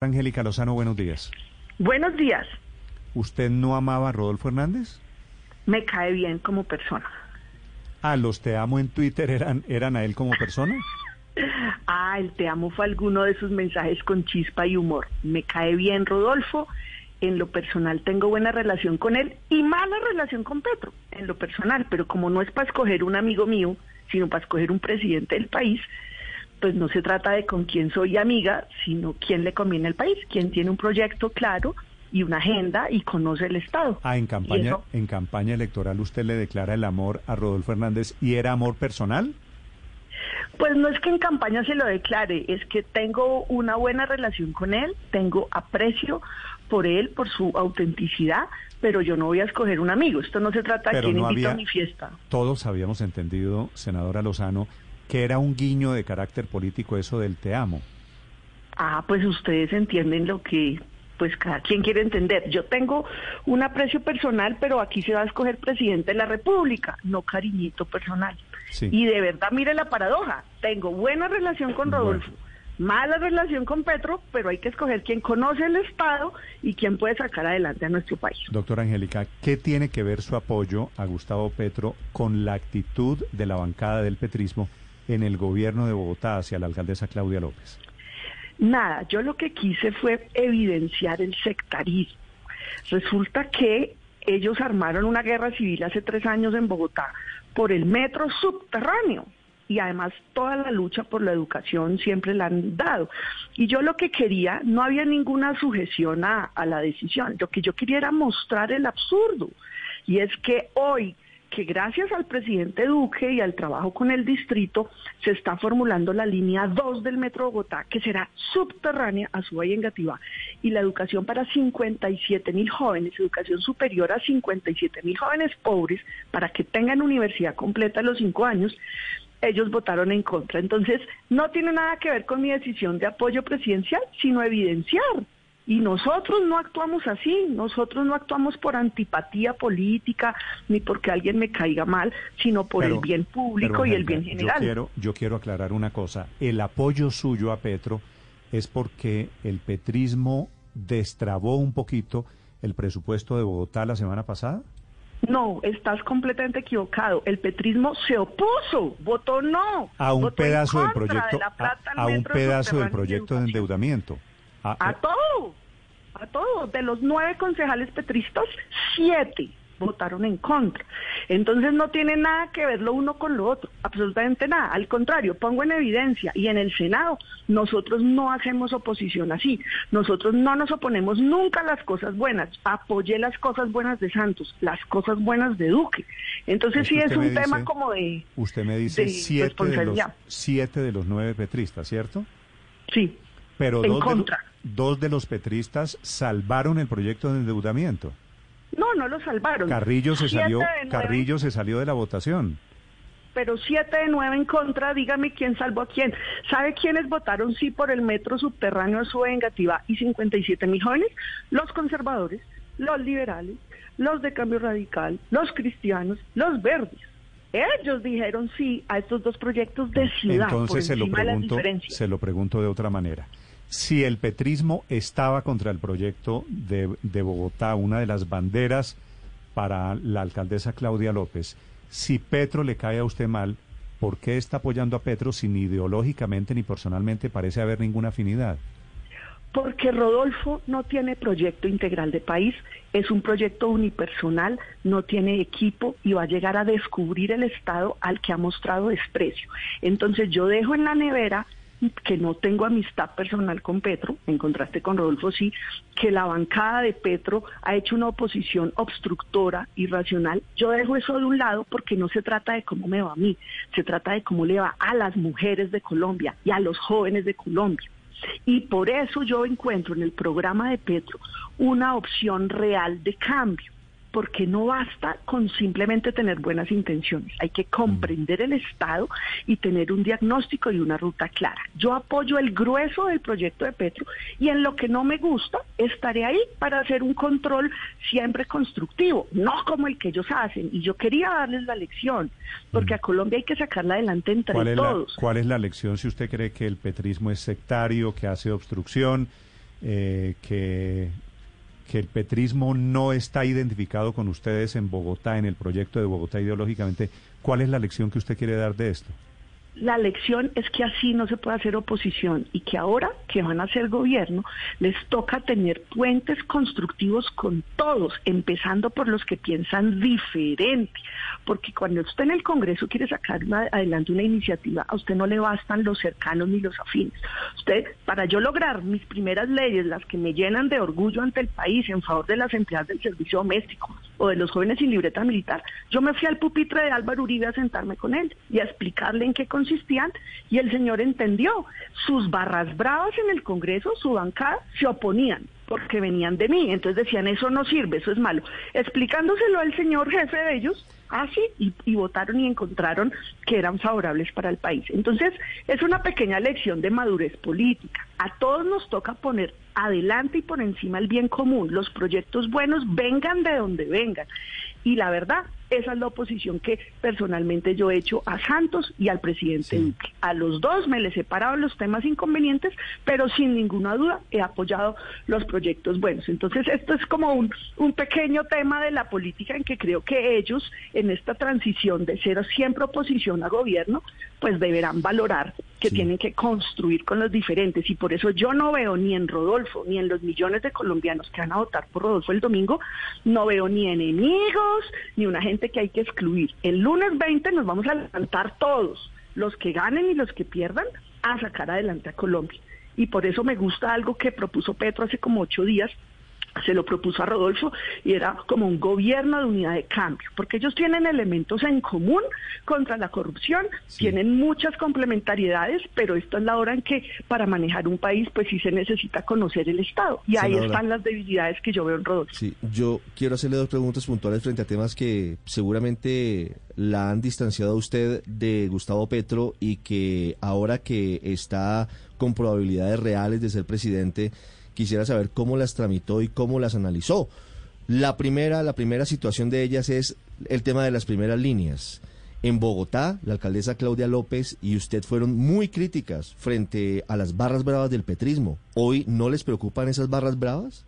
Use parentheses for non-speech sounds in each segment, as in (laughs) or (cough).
Angélica Lozano, buenos días. Buenos días. ¿Usted no amaba a Rodolfo Hernández? Me cae bien como persona. Ah, los te amo en Twitter eran, eran a él como persona. (laughs) Ah, el te amo fue alguno de sus mensajes con chispa y humor. Me cae bien Rodolfo. En lo personal tengo buena relación con él y mala relación con Petro, en lo personal, pero como no es para escoger un amigo mío, sino para escoger un presidente del país, pues no se trata de con quién soy amiga, sino quién le conviene al país, quién tiene un proyecto claro y una agenda y conoce el Estado. Ah, en campaña, en campaña electoral usted le declara el amor a Rodolfo Hernández y era amor personal. Pues no es que en campaña se lo declare, es que tengo una buena relación con él, tengo aprecio por él, por su autenticidad, pero yo no voy a escoger un amigo. Esto no se trata de quién invita a mi fiesta. Todos habíamos entendido, senadora Lozano, que era un guiño de carácter político eso del te amo. Ah, pues ustedes entienden lo que pues cada quien quiere entender. Yo tengo un aprecio personal, pero aquí se va a escoger presidente de la República, no cariñito personal. Y de verdad, mire la paradoja, tengo buena relación con Rodolfo, mala relación con Petro, pero hay que escoger quién conoce el Estado y quién puede sacar adelante a nuestro país. Doctora Angélica, ¿qué tiene que ver su apoyo a Gustavo Petro con la actitud de la bancada del petrismo en el gobierno de Bogotá hacia la alcaldesa Claudia López? Nada, yo lo que quise fue evidenciar el sectarismo. Resulta que ellos armaron una guerra civil hace tres años en Bogotá por el metro subterráneo y además toda la lucha por la educación siempre la han dado. Y yo lo que quería, no había ninguna sujeción a, a la decisión, lo que yo quería era mostrar el absurdo. Y es que hoy que gracias al presidente Duque y al trabajo con el distrito se está formulando la línea 2 del Metro Bogotá, que será subterránea a Suba y Engativá, y la educación para 57 mil jóvenes, educación superior a 57 mil jóvenes pobres, para que tengan universidad completa a los cinco años, ellos votaron en contra. Entonces, no tiene nada que ver con mi decisión de apoyo presidencial, sino evidenciar y nosotros no actuamos así, nosotros no actuamos por antipatía política ni porque alguien me caiga mal, sino por el bien público y el bien general. Yo quiero, yo quiero aclarar una cosa, el apoyo suyo a Petro es porque el petrismo destrabó un poquito el presupuesto de Bogotá la semana pasada. No, estás completamente equivocado. El petrismo se opuso, votó no. A un pedazo del proyecto, a, un pedazo del proyecto de endeudamiento. A, todo, a todo. De los nueve concejales petristas, siete votaron en contra. Entonces no tiene nada que ver lo uno con lo otro, absolutamente nada. Al contrario, pongo en evidencia y en el Senado nosotros no hacemos oposición así. Nosotros no nos oponemos nunca a las cosas buenas. Apoyé las cosas buenas de Santos, las cosas buenas de Duque. Entonces sí es un tema como de... Usted me dice siete, de los, siete de los nueve petristas, ¿cierto? Sí. Pero dos, De, dos de los petristas salvaron el proyecto de endeudamiento. No, no lo salvaron. Carrillo se salió, Carrillo se salió de la votación. Pero siete de nueve en contra, dígame quién salvó a quién. ¿Sabe quiénes votaron sí por el metro subterráneo su vengativa y 57 mil jóvenes? Los conservadores, los liberales, los de cambio radical, los cristianos, los verdes. Ellos dijeron sí a estos dos proyectos de ciudad. Entonces se lo pregunto, se lo pregunto de otra manera si el petrismo estaba contra el proyecto de, de, Bogotá, una de las banderas para la alcaldesa Claudia López, si Petro le cae a usted mal, ¿por qué está apoyando a Petro si ni ideológicamente ni personalmente parece haber ninguna afinidad? Porque Rodolfo no tiene proyecto integral de país, es un proyecto unipersonal, no tiene equipo y va a llegar a descubrir el Estado al que ha mostrado desprecio. Entonces yo dejo en la nevera que no tengo amistad personal con Petro, en contraste con Rodolfo sí, que la bancada de Petro ha hecho una oposición obstructora, irracional. Yo dejo eso de un lado porque no se trata de cómo me va a mí, se trata de cómo le va a las mujeres de Colombia y a los jóvenes de Colombia. Y por eso yo encuentro en el programa de Petro una opción real de cambio porque no basta con simplemente tener buenas intenciones, hay que comprender el Estado y tener un diagnóstico y una ruta clara. Yo apoyo el grueso del proyecto de Petro y en lo que no me gusta estaré ahí para hacer un control siempre constructivo, no como el que ellos hacen. Y yo quería darles la lección, porque a Colombia hay que sacarla adelante entre ¿Cuál todos. ¿Cuál es la lección si usted cree que el petrismo es sectario, que hace obstrucción? eh, que, que el petrismo no está identificado con ustedes en Bogotá, en el proyecto de Bogotá ideológicamente. ¿Cuál es la lección que usted quiere dar de esto? La lección es que así no se puede hacer oposición y que ahora que van a ser gobierno les toca tener puentes constructivos con todos, empezando por los que piensan diferente, porque cuando usted en el Congreso quiere sacar adelante una iniciativa, a usted no le bastan los cercanos ni los afines. Usted, para yo lograr mis primeras leyes, las que me llenan de orgullo ante el país en favor de las empleadas del servicio doméstico o de los jóvenes sin libreta militar, yo me fui al pupitre de Álvaro Uribe a sentarme con él y a explicarle en qué consiste y el señor entendió. Sus barras bravas en el Congreso, su bancada, se oponían porque venían de mí. Entonces decían, eso no sirve, eso es malo. Explicándoselo al señor jefe de ellos, así, y, y, votaron y encontraron que eran favorables para el país. Entonces, es una pequeña lección de madurez política. A todos nos toca poner adelante y por encima el bien común. Los proyectos buenos vengan de donde vengan. Y la verdad, esa es la oposición que personalmente yo he hecho a Santos y al presidente Duque. A los dos me les he parado los temas inconvenientes, pero sin ninguna duda he apoyado los proyectos buenos. Entonces, esto es como un, un pequeño tema de la política en que creo que ellos, en esta transición de ser siempre oposición a gobierno, pues deberán valorar que tienen que construir con los diferentes. Y por eso yo no veo ni en Rodolfo, ni en los millones de colombianos que van a votar por Rodolfo el domingo, no veo ni enemigos, ni una gente que hay que excluir. El lunes 20 nos vamos a levantar todos, los que ganen y los que pierdan, a sacar adelante a Colombia. Y por eso me gusta algo que propuso Petro hace como ocho días, se lo propuso a Rodolfo y era como un gobierno de unidad de cambio, porque ellos tienen elementos en común contra la corrupción, tienen muchas complementariedades, pero esto es la hora en que para manejar un país pues sí se necesita conocer el Estado. Y ahí están las debilidades que yo veo en Rodolfo. Sí, yo quiero hacerle dos preguntas puntuales frente a temas que seguramente la han distanciado a usted de Gustavo Petro y que ahora que está con probabilidades reales de ser presidente, quisiera saber cómo las tramitó y cómo las analizó. La primera, la primera situación de ellas es el tema de las primeras líneas. En Bogotá, la alcaldesa Claudia López y usted fueron muy críticas frente a las barras bravas del petrismo. ¿Hoy no les preocupan esas barras bravas?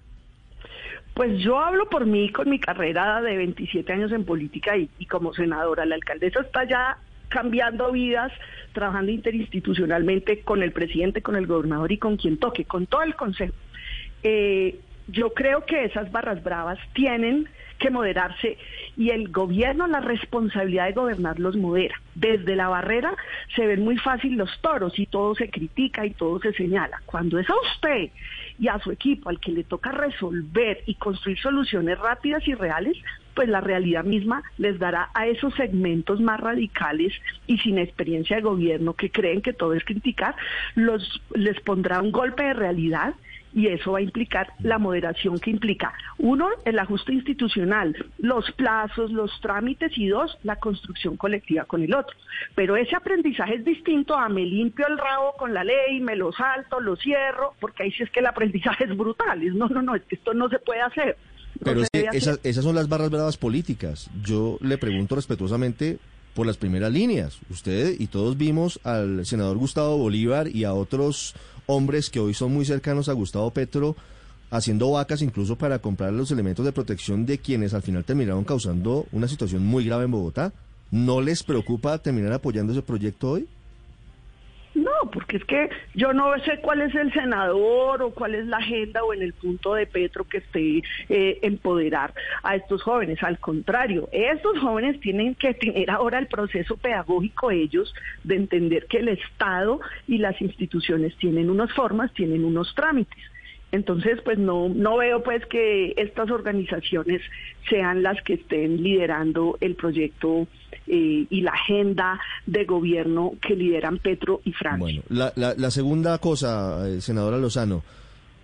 Pues yo hablo por mí con mi carrera de 27 años en política y, y como senadora. La alcaldesa está ya cambiando vidas, trabajando interinstitucionalmente con el presidente, con el gobernador y con quien toque, con todo el consejo. Eh, yo creo que esas barras bravas tienen que moderarse y el gobierno la responsabilidad de gobernar los modera. Desde la barrera se ven muy fácil los toros y todo se critica y todo se señala. Cuando es a usted y a su equipo al que le toca resolver y construir soluciones rápidas y reales, pues la realidad misma les dará a esos segmentos más radicales y sin experiencia de gobierno que creen que todo es criticar, los les pondrá un golpe de realidad y eso va a implicar la moderación que implica, uno, el ajuste institucional, los plazos, los trámites y dos, la construcción colectiva con el otro. Pero ese aprendizaje es distinto a me limpio el rabo con la ley, me lo salto, lo cierro, porque ahí sí es que el aprendizaje (laughs) es brutal. no, no, no, esto no se puede hacer. Pero esas, esas son las barras bravas políticas. Yo le pregunto respetuosamente por las primeras líneas. Usted y todos vimos al senador Gustavo Bolívar y a otros hombres que hoy son muy cercanos a Gustavo Petro haciendo vacas incluso para comprar los elementos de protección de quienes al final terminaron causando una situación muy grave en Bogotá. ¿No les preocupa terminar apoyando ese proyecto hoy? No, porque es que yo no sé cuál es el senador o cuál es la agenda o en el punto de Petro que esté eh, empoderar a estos jóvenes. Al contrario, estos jóvenes tienen que tener ahora el proceso pedagógico ellos de entender que el Estado y las instituciones tienen unas formas, tienen unos trámites. Entonces, pues no, no veo pues que estas organizaciones sean las que estén liderando el proyecto eh, y la agenda de gobierno que lideran Petro y Francia. Bueno, la, la, segunda cosa, eh, senadora Lozano,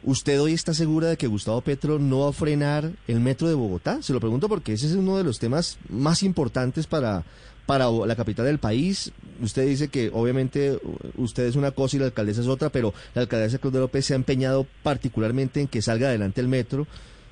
¿usted hoy está segura de que Gustavo Petro no va a frenar el metro de Bogotá? Se lo pregunto porque ese es uno de los temas más importantes para, para la capital del país. Usted dice que obviamente usted es una cosa y la alcaldesa es otra, pero la alcaldesa Claudia López se ha empeñado particularmente en que salga adelante el metro.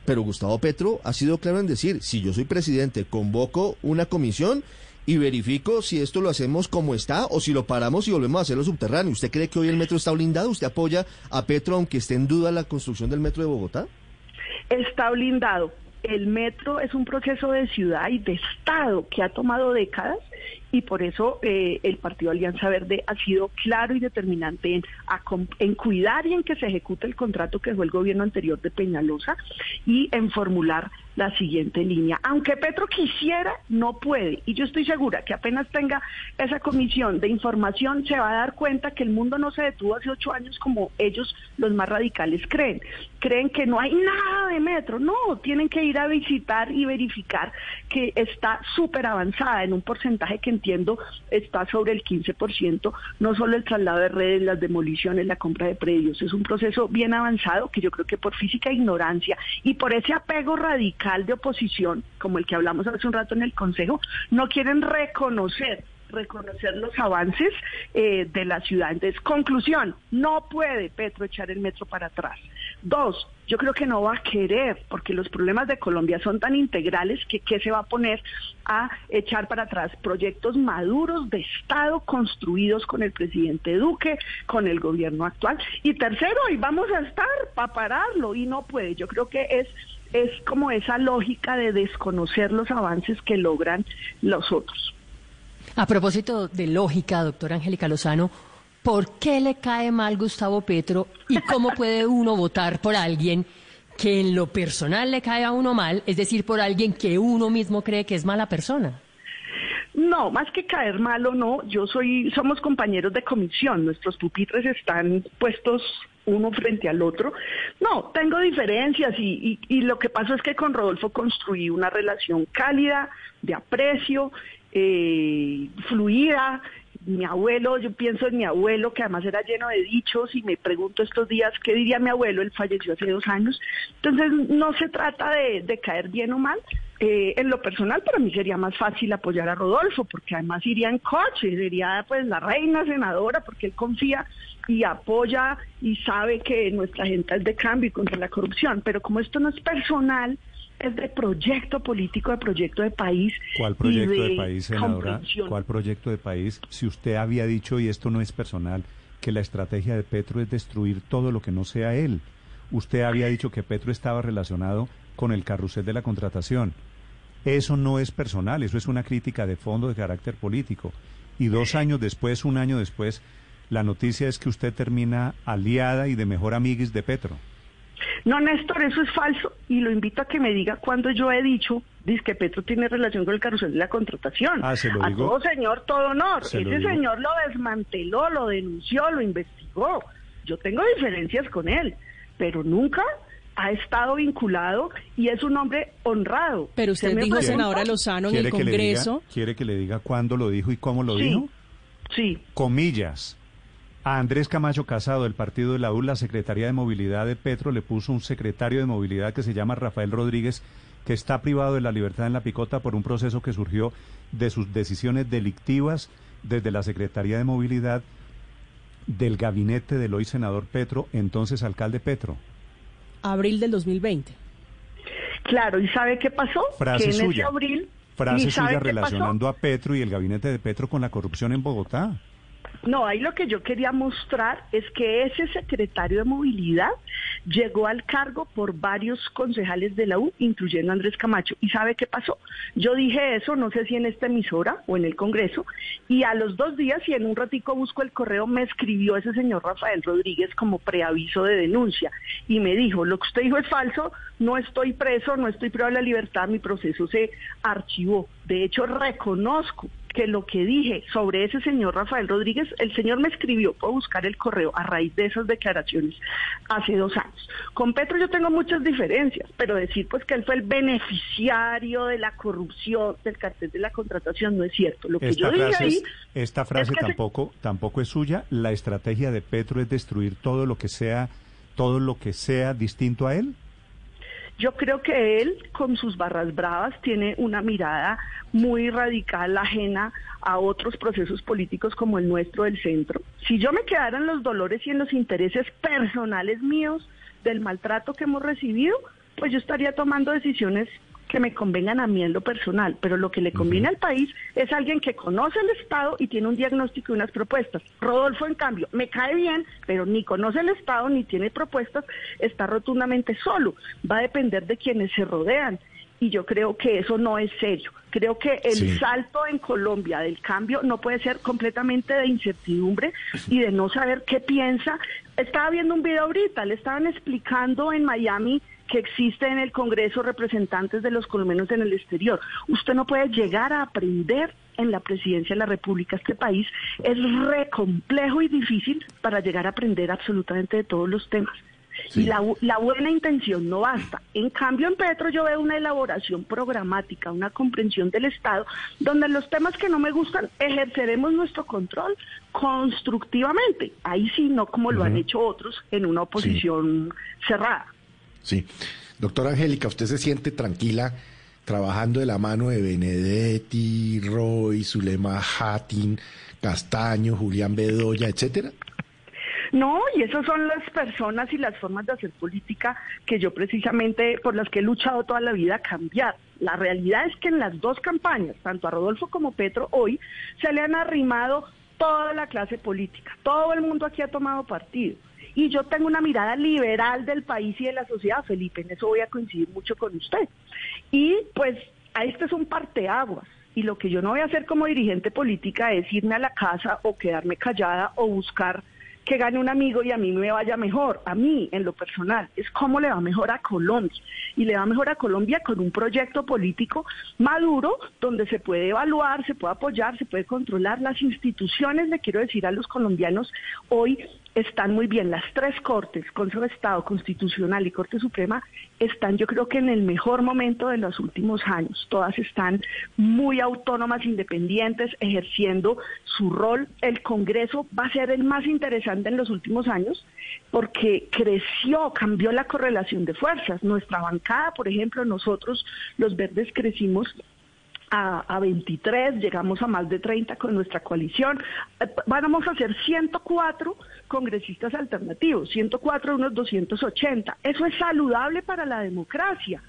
Pero Gustavo Petro ha sido claro en decir, si yo soy presidente, convoco una comisión y verifico si esto lo hacemos como está o si lo paramos y volvemos a hacerlo subterráneo. ¿Usted cree que hoy el metro está blindado? ¿Usted apoya a Petro aunque esté en duda la construcción del metro de Bogotá? Está blindado. El metro es un proceso de ciudad y de Estado que ha tomado décadas y por eso eh, el Partido Alianza Verde ha sido claro y determinante en, cuidar y en que se ejecute el contrato que fue el gobierno anterior de Peñalosa y en formular la siguiente línea. Aunque Petro quisiera, no puede. Y yo estoy segura que apenas tenga esa comisión de información, se va a dar cuenta que el mundo no se detuvo hace ocho años como ellos, los más radicales, creen. Creen que no hay nada de metro. No, tienen que ir a visitar y verificar que está súper avanzada en un porcentaje que está sobre el 15%, no solo el traslado de redes, las demoliciones, la compra de predios, es un proceso bien avanzado que yo creo que por física ignorancia y por ese apego radical de oposición, como el que hablamos hace un rato en el Consejo, no quieren reconocer reconocer los avances eh, de la ciudad. Entonces, conclusión, no puede Petro echar el metro para atrás. Dos, yo creo que no va a querer, porque los problemas de Colombia son tan integrales que ¿qué se va a poner a echar para atrás? Proyectos maduros de Estado construidos con el presidente Duque, con el gobierno actual. Y tercero, y vamos a estar para pararlo, y no puede. Yo creo que es es como esa lógica de desconocer los avances que logran los otros. A propósito de lógica, doctora Angélica Lozano, ¿por qué le cae mal Gustavo Petro y cómo puede uno votar por alguien que en lo personal le cae a uno mal, es decir, por alguien que uno mismo cree que es mala persona? No, más que caer mal o no, yo soy, somos compañeros de comisión, nuestros pupitres están puestos uno frente al otro. No, tengo diferencias y, y, lo que pasa es que con Rodolfo construí una relación cálida, de aprecio, eh, fluida. Mi abuelo, yo pienso en mi abuelo, que además era lleno de dichos, y me pregunto estos días qué diría mi abuelo, él falleció hace dos años. Entonces, no se trata de, caer bien o mal. Eh, en lo personal, para mí sería más fácil apoyar a Rodolfo, porque además iría en coche, sería pues la reina senadora, porque él confía y apoya y sabe que nuestra gente es de cambio y contra la corrupción. Pero como esto no es personal, es de proyecto político, de proyecto de país. ¿Cuál proyecto de, país, senadora? ¿Cuál proyecto de país? Si usted había dicho, y esto no es personal, que la estrategia de Petro es destruir todo lo que no sea él. Usted había dicho que Petro estaba relacionado con el carrusel de la contratación. Eso no es personal, eso es una crítica de fondo de carácter político. Y dos años después, un año después, la noticia es que usted termina aliada y de mejor amiguis de Petro. No, Néstor, eso es falso y lo invito a que me diga cuando yo he dicho dice que Petro tiene relación con el carrusel de la contratación. Ah, ¿se lo a todo señor, todo honor. Ese señor lo desmanteló, lo denunció, lo investigó. Yo tengo diferencias con él, pero nunca ha estado vinculado y es un hombre honrado. Pero usted dijo, senadora Lozano, en el Congreso. ¿Quiere que le diga cuándo lo dijo y cómo lo dijo? Sí. Comillas. A Andrés Camacho Casado, del partido de la U, la Secretaría de Movilidad de Petro le puso un secretario de movilidad que se llama Rafael Rodríguez, que está privado de la libertad en la picota por un proceso que surgió de sus decisiones delictivas desde la Secretaría de Movilidad del gabinete del hoy senador Petro, entonces alcalde Petro. Abril del 2020. Claro, ¿y sabe qué pasó? Frase suya. abril, frase suya relacionando a Petro y el gabinete de Petro con la corrupción en Bogotá. No, ahí lo que yo quería mostrar es que ese secretario de movilidad llegó al cargo por varios concejales de la U, incluyendo Andrés Camacho. ¿Y sabe qué pasó? Yo dije eso, no sé si en esta emisora o en el Congreso, y a los dos días, y en un ratico busco el correo, me escribió ese señor Rafael Rodríguez como preaviso de denuncia y me dijo, lo que usted dijo es falso, no estoy preso, no estoy privado de la libertad, mi proceso se archivó. De hecho, reconozco que lo que dije sobre ese señor Rafael Rodríguez, el señor me escribió, puedo buscar el correo a raíz de esas declaraciones hace dos años. Con Petro yo tengo muchas diferencias, pero decir pues que él fue el beneficiario de la corrupción, del cartel de la contratación, no es cierto. Lo que esta yo frase ahí... esta frase tampoco, tampoco es suya. La estrategia de Petro es destruir todo lo que sea, todo lo que sea distinto a él. Yo creo que él, con sus barras bravas, tiene una mirada muy radical, ajena a otros procesos políticos como el nuestro del centro. Si yo me quedara en los dolores y en los intereses personales míos del maltrato que hemos recibido, pues yo estaría tomando decisiones que me convengan a mí en lo personal, pero lo que le conviene al país es alguien que conoce el Estado y tiene un diagnóstico y unas propuestas. Rodolfo, en cambio, me cae bien, pero ni conoce el Estado ni tiene propuestas, está rotundamente solo. Va a depender de quienes se rodean y yo creo que eso no es serio. Creo que el salto en Colombia del cambio no puede ser completamente de incertidumbre y de no saber qué piensa. Estaba viendo un video ahorita, le estaban explicando en Miami que existe en el Congreso representantes de los colombianos en el exterior. Usted no puede llegar a aprender en la presidencia de la República. Este país es re complejo y difícil para llegar a aprender absolutamente de todos los temas. Y la, la, buena intención no basta. En cambio, en Petro yo veo una elaboración programática, una comprensión del Estado, donde los temas que no me gustan ejerceremos nuestro control constructivamente. Ahí sí, no como lo han hecho otros en una oposición cerrada. Sí. Doctora Angélica, ¿usted se siente tranquila trabajando de la mano de Benedetti, Roy, Zulema Hattin, Castaño, Julián Bedoya, etcétera? No, y esas son las personas y las formas de hacer política que yo precisamente por las que he luchado toda la vida a cambiar. La realidad es que en las dos campañas, tanto a Rodolfo como Petro, hoy se le han arrimado toda la clase política. Todo el mundo aquí ha tomado partido. Y yo tengo una mirada liberal del país y de la sociedad, Felipe, en eso voy a coincidir mucho con usted. Y pues a este es un parteaguas. Y lo que yo no voy a hacer como dirigente política es irme a la casa o quedarme callada o buscar que gane un amigo y a mí me vaya mejor, a mí en lo personal, es cómo le va mejor a Colombia. Y le va mejor a Colombia con un proyecto político maduro donde se puede evaluar, se puede apoyar, se puede controlar las instituciones, le quiero decir a los colombianos, hoy están muy bien. Las tres cortes, Consejo de Estado, Constitucional y Corte Suprema, están yo creo que en el mejor momento de los últimos años. Todas están muy autónomas, independientes, ejerciendo su rol. El Congreso va a ser el más interesante en los últimos años porque creció, cambió la correlación de fuerzas. Nuestra bancada, por ejemplo, nosotros los verdes crecimos a, 23, llegamos a más de 30 con nuestra coalición. Eh, vamos a ser 104 congresistas alternativos, 104 unos 280. Eso es saludable para la democracia.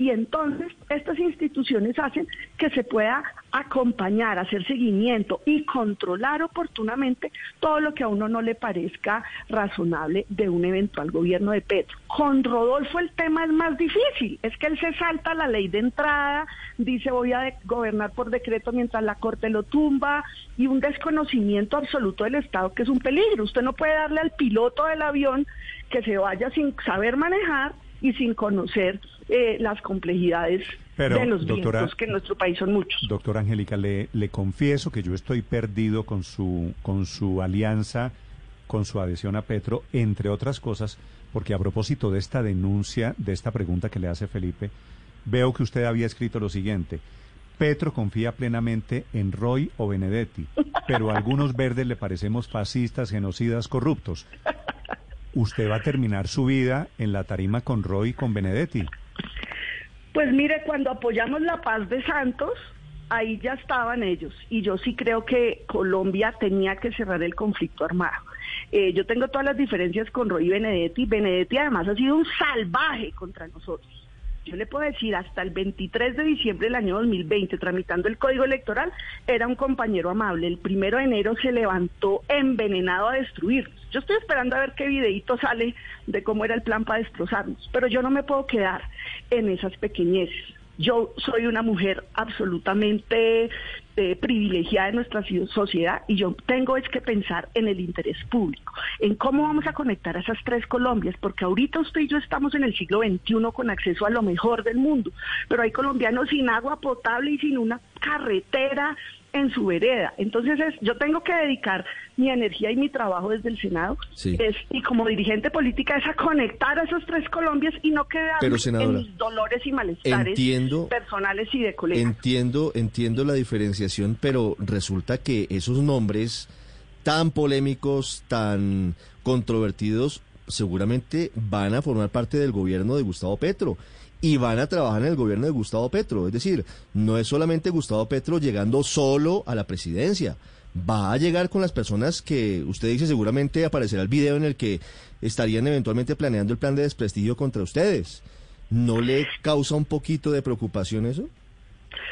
Y entonces estas instituciones hacen que se pueda acompañar, hacer seguimiento y controlar oportunamente todo lo que a uno no le parezca razonable de un eventual gobierno de Petro. Con Rodolfo el tema es más difícil, es que él se salta la ley de entrada, dice voy a gobernar por decreto mientras la Corte lo tumba y un desconocimiento absoluto del Estado que es un peligro. Usted no puede darle al piloto del avión que se vaya sin saber manejar y sin conocer eh, las complejidades de los vientos, que en nuestro país son muchos. Doctora Angélica, le, le confieso que yo estoy perdido con su, con su alianza, con su adhesión a Petro, entre otras cosas, porque a propósito de esta denuncia, de esta pregunta que le hace Felipe, veo que usted había escrito lo siguiente. Petro confía plenamente en Roy o Benedetti, pero a algunos verdes le parecemos fascistas, genocidas, corruptos usted va a terminar su vida en la tarima con Roy y con Benedetti. Pues mire, cuando apoyamos la paz de Santos, ahí ya estaban ellos. Y yo sí creo que Colombia tenía que cerrar el conflicto armado. Eh, yo tengo todas las diferencias con Roy Benedetti. Benedetti además ha sido un salvaje contra nosotros yo le puedo decir, hasta el 23 de diciembre del año 2020, tramitando el código electoral, era un compañero amable. El primero de enero se levantó envenenado a destruirnos. Yo estoy esperando a ver qué videito sale de cómo era el plan para destrozarnos, pero yo no me puedo quedar en esas pequeñeces. Yo soy una mujer absolutamente eh, privilegiada de nuestra sociedad y yo tengo es que pensar en el interés público, en cómo vamos a conectar a esas tres Colombias, porque ahorita usted y yo estamos en el siglo XXI con acceso a lo mejor del mundo, pero hay colombianos sin agua potable y sin una carretera en su vereda. Entonces es, yo tengo que dedicar mi energía y mi trabajo desde el Senado es, y como dirigente política es a conectar a esos tres Colombias y no quedarme en mis dolores y malestares personales y de colegas. Entiendo, entiendo la diferenciación, pero resulta que esos nombres tan polémicos, tan controvertidos, seguramente van a formar parte del gobierno de Gustavo Petro y van a trabajar en el gobierno de Gustavo Petro. Es decir, no es solamente Gustavo Petro llegando solo a la presidencia. Va a llegar con las personas que usted dice seguramente aparecerá el video en el que estarían eventualmente planeando el plan de desprestigio contra ustedes. ¿No le causa un poquito de preocupación eso?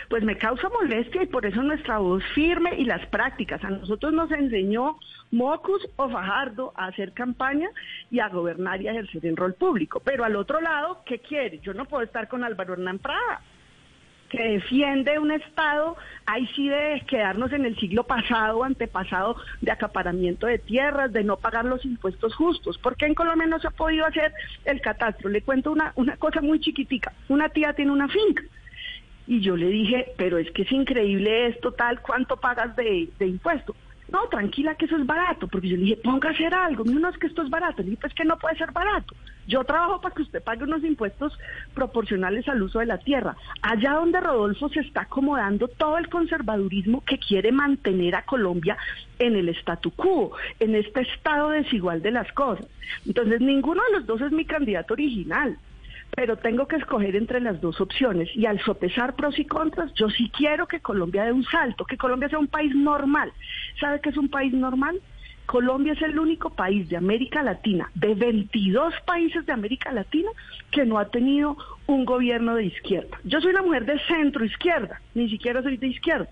Pues me causa molestia y por eso nuestra voz firme y las prácticas. A nosotros nos enseñó Mocus o Fajardo a hacer campaña y a gobernar y a ejercer el rol público. Pero al otro lado, ¿qué quiere? Yo no puedo estar con Álvaro Hernán Prada que defiende un Estado, ahí sí de quedarnos en el siglo pasado, antepasado, de acaparamiento de tierras, de no pagar los impuestos justos. ¿Por qué en Colombia no se ha podido hacer el catastro? Le cuento una, una cosa muy chiquitica. Una tía tiene una finca. Y yo le dije, pero es que es increíble esto, tal, ¿cuánto pagas de, de impuesto? No, tranquila que eso es barato, porque yo le dije, ponga a hacer algo. Me no, es que esto es barato. Le dije, pues que no puede ser barato. Yo trabajo para que usted pague unos impuestos proporcionales al uso de la tierra. Allá donde Rodolfo se está acomodando todo el conservadurismo que quiere mantener a Colombia en el statu quo, en este estado desigual de las cosas. Entonces, ninguno de los dos es mi candidato original pero tengo que escoger entre las dos opciones y al sopesar pros y contras, yo sí quiero que Colombia dé un salto, que Colombia sea un país normal. ¿Sabe qué es un país normal? Colombia es el único país de América Latina, de 22 países de América Latina, que no ha tenido un gobierno de izquierda. Yo soy una mujer de centro izquierda, ni siquiera soy de izquierda,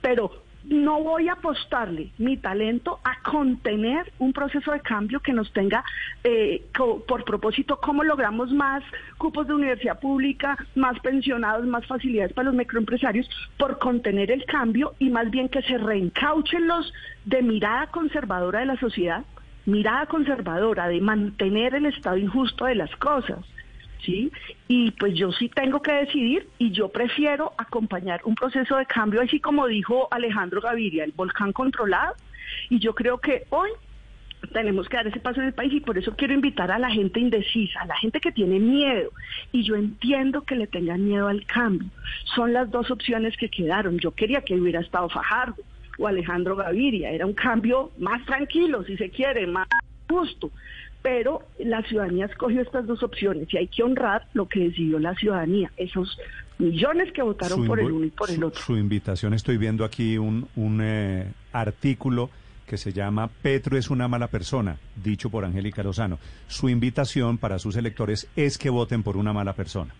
pero no voy a apostarle mi talento a contener un proceso de cambio que nos tenga eh, por propósito cómo logramos más cupos de universidad pública, más pensionados, más facilidades para los microempresarios, por contener el cambio y más bien que se reencauchen los de mirada conservadora de la sociedad, mirada conservadora de mantener el estado injusto de las cosas ¿sí? Y pues yo sí tengo que decidir y yo prefiero acompañar un proceso de cambio, así como dijo Alejandro Gaviria, el volcán controlado, y yo creo que hoy tenemos que dar ese paso en el país y por eso quiero invitar a la gente indecisa, a la gente que tiene miedo. Y yo entiendo que le tengan miedo al cambio. Son las dos opciones que quedaron. Yo quería que hubiera estado Fajardo o Alejandro Gaviria. Era un cambio más tranquilo, si se quiere, más justo pero la ciudadanía escogió estas dos opciones y hay que honrar lo que decidió la ciudadanía, esos millones que votaron por el uno y por el otro. Su invitación, estoy viendo aquí un, un eh, artículo que se llama Petro es una mala persona, dicho por Angélica Lozano. Su invitación para sus electores es que voten por una mala persona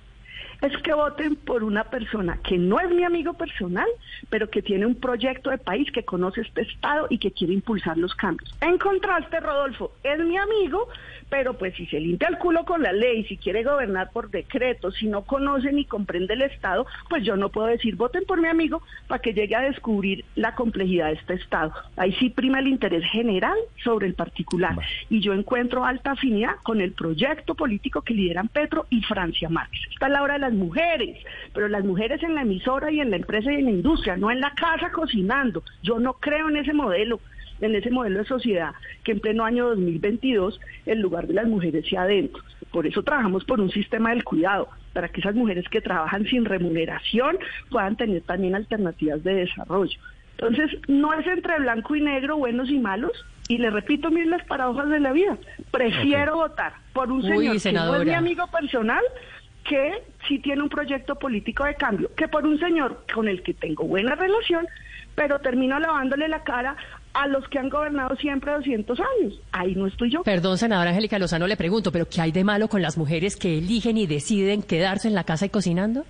es que voten por una persona que no es mi amigo personal, pero que tiene un proyecto de país, que conoce este Estado y que quiere impulsar los cambios. En contraste, Rodolfo, es mi amigo, pero pues si se limpia el culo con la ley, si quiere gobernar por decreto, si no conoce ni comprende el Estado, pues yo no puedo decir voten por mi amigo para que llegue a descubrir la complejidad de este Estado. Ahí sí prima el interés general sobre el particular. Y yo encuentro alta afinidad con el proyecto político que lideran Petro y Francia Márquez. Esta es la hora de las mujeres, pero las mujeres en la emisora y en la empresa y en la industria, no en la casa cocinando. Yo no creo en ese modelo en ese modelo de sociedad que en pleno año 2022 el lugar de las mujeres sea adentro. Por eso trabajamos por un sistema del cuidado, para que esas mujeres que trabajan sin remuneración puedan tener también alternativas de desarrollo. Entonces, no es entre blanco y negro, buenos y malos, y le repito, miren las paradojas de la vida. Prefiero votar por un señor que no es mi amigo personal, que sí tiene un proyecto político de cambio, que por un señor con el que tengo buena relación, pero termino lavándole la cara a los que han gobernado siempre 200 años. Ahí no estoy yo. Perdón, senadora Angélica Lozano, le pregunto, ¿pero qué hay de malo con las mujeres que eligen y deciden quedarse en la casa y cocinando?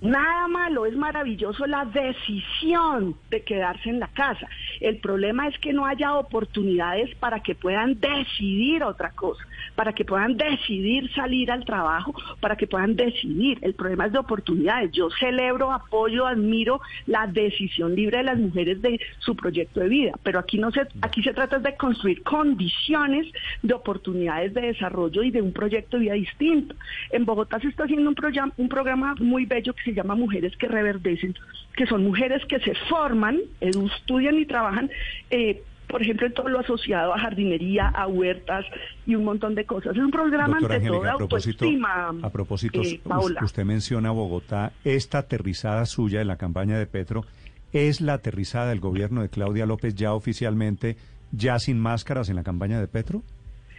Nada malo, es maravilloso la decisión de quedarse en la casa. El problema es que no haya oportunidades para que puedan decidir otra cosa, para que puedan decidir salir al trabajo, para que puedan decidir. El problema es de oportunidades. Yo celebro, apoyo, admiro la decisión libre de las mujeres de su proyecto de vida, pero aquí no se aquí se trata de construir condiciones de oportunidades de desarrollo y de un proyecto de vida distinto. En Bogotá se está haciendo un, programa, muy bello se llama Mujeres que Reverdecen, que son mujeres que se forman, estudian y trabajan. Eh, por ejemplo, en todo lo asociado a jardinería, a huertas y un montón de cosas. Es un programa ante todo de autoestima. A propósito, eh, usted menciona Bogotá, esta aterrizada suya en la campaña de Petro es la aterrizada del gobierno de Claudia López ya oficialmente, ya sin máscaras en la campaña de Petro.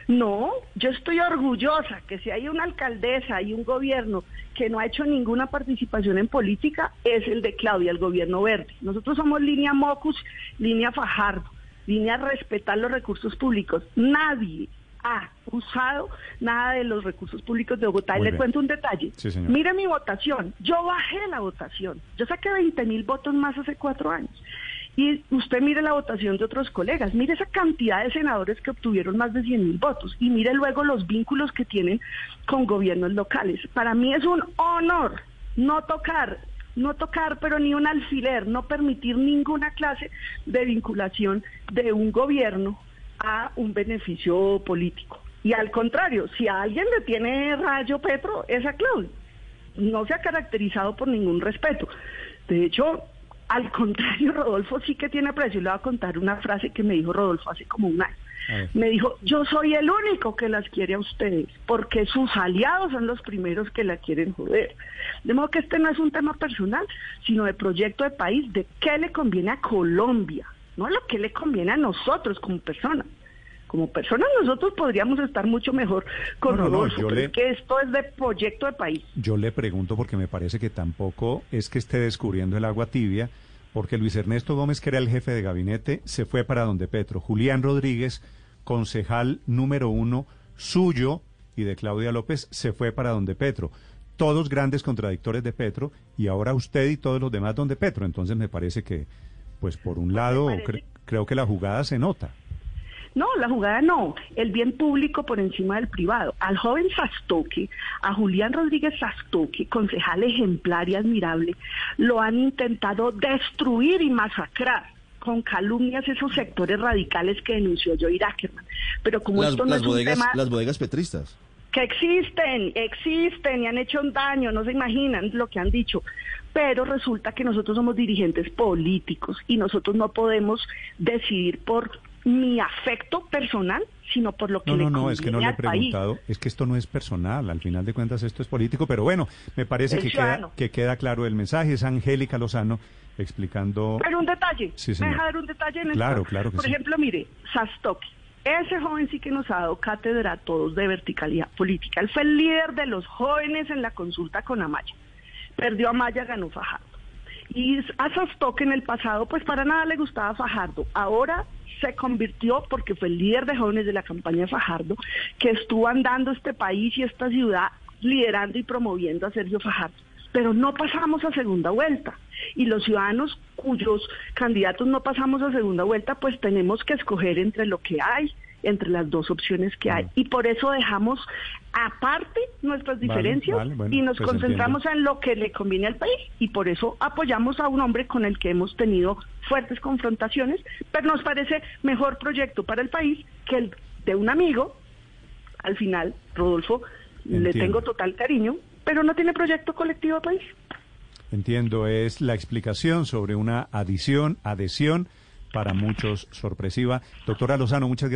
No, yo estoy orgullosa que si hay una alcaldesa y un gobierno que no ha hecho ninguna participación en política, es el de Claudia, el gobierno verde. Nosotros somos línea Mocus, línea Fajardo, línea respetar los recursos públicos. Nadie ha usado nada de los recursos públicos de Bogotá. y le cuento un detalle. Mire mi votación. Yo bajé la votación. Yo saqué 20 mil votos más hace cuatro años. Y usted mire la votación de otros colegas, mire esa cantidad de senadores que obtuvieron más de 100 mil votos y mire luego los vínculos que tienen con gobiernos locales. Para mí es un honor no tocar, no tocar, pero ni un alfiler, no permitir ninguna clase de vinculación de un gobierno a un beneficio político. Y al contrario, si a alguien le tiene rayo Petro, es a Claudio. No se ha caracterizado por ningún respeto. De hecho, al contrario, Rodolfo sí que tiene precio. Le voy a contar una frase que me dijo Rodolfo hace como un año. Me dijo, yo soy el único que las quiere a ustedes, porque sus aliados son los primeros que la quieren joder. De modo que este no es un tema personal, sino de proyecto de país, de qué le conviene a Colombia, no lo que le conviene a nosotros como personas como personas nosotros podríamos estar mucho mejor con Rodolfo, porque esto es de proyecto de país. Yo le pregunto porque me parece que tampoco es que esté descubriendo el agua tibia, porque Luis Ernesto Gómez, que era el jefe de gabinete, se fue para donde Petro. Julián Rodríguez, concejal número uno suyo y de Claudia López, se fue para donde Petro. Todos grandes contradictores de Petro y ahora usted y todos los demás donde Petro. Entonces me parece que, pues por un pues lado, creo que la jugada se nota. No, la jugada no, el bien público por encima del privado. Al joven Sastoque, a Julián Rodríguez Sastoque, concejal ejemplar y admirable, lo han intentado destruir y masacrar con calumnias esos sectores radicales que denunció Joey Ackerman. Pero como esto no es bodegas, un tema... Las bodegas petristas. Que existen, existen y han hecho un daño, no se imaginan lo que han dicho pero resulta que nosotros somos dirigentes políticos y nosotros no podemos decidir por mi afecto personal, sino por lo que no, no, no, es que no le he preguntado, es que esto no es personal, al final de cuentas esto es político, pero bueno, me parece que queda, que queda claro el mensaje, es Angélica Lozano explicando... Pero un detalle, sí, ¿me deja dar un detalle en Claro, claro Por ejemplo, mire, Sastoki, ese joven sí que nos ha dado cátedra a todos de verticalidad política, él fue el líder de los jóvenes en la consulta con Amaya, perdió a Amaya, ganó Fajardo. Y a Sastoque en el pasado, pues para nada le gustaba Fajardo. Ahora se convirtió, porque fue el líder de jóvenes de la campaña de Fajardo, que estuvo andando este país y esta ciudad liderando y promoviendo a Sergio Fajardo. Pero no pasamos a segunda vuelta. Y los ciudadanos cuyos candidatos no pasamos a segunda vuelta, pues tenemos que escoger entre lo que hay entre las dos opciones que hay. Y por eso dejamos aparte nuestras diferencias y nos pues concentramos en lo que le conviene al país. Y por eso apoyamos a un hombre con el que hemos tenido fuertes confrontaciones, pero nos parece mejor proyecto para el país que el de un amigo. Al final, Rodolfo, le tengo total cariño, pero no tiene proyecto colectivo país. Entiendo, es la explicación sobre una adición, adhesión, para muchos sorpresiva. Doctora Lozano, muchas gracias.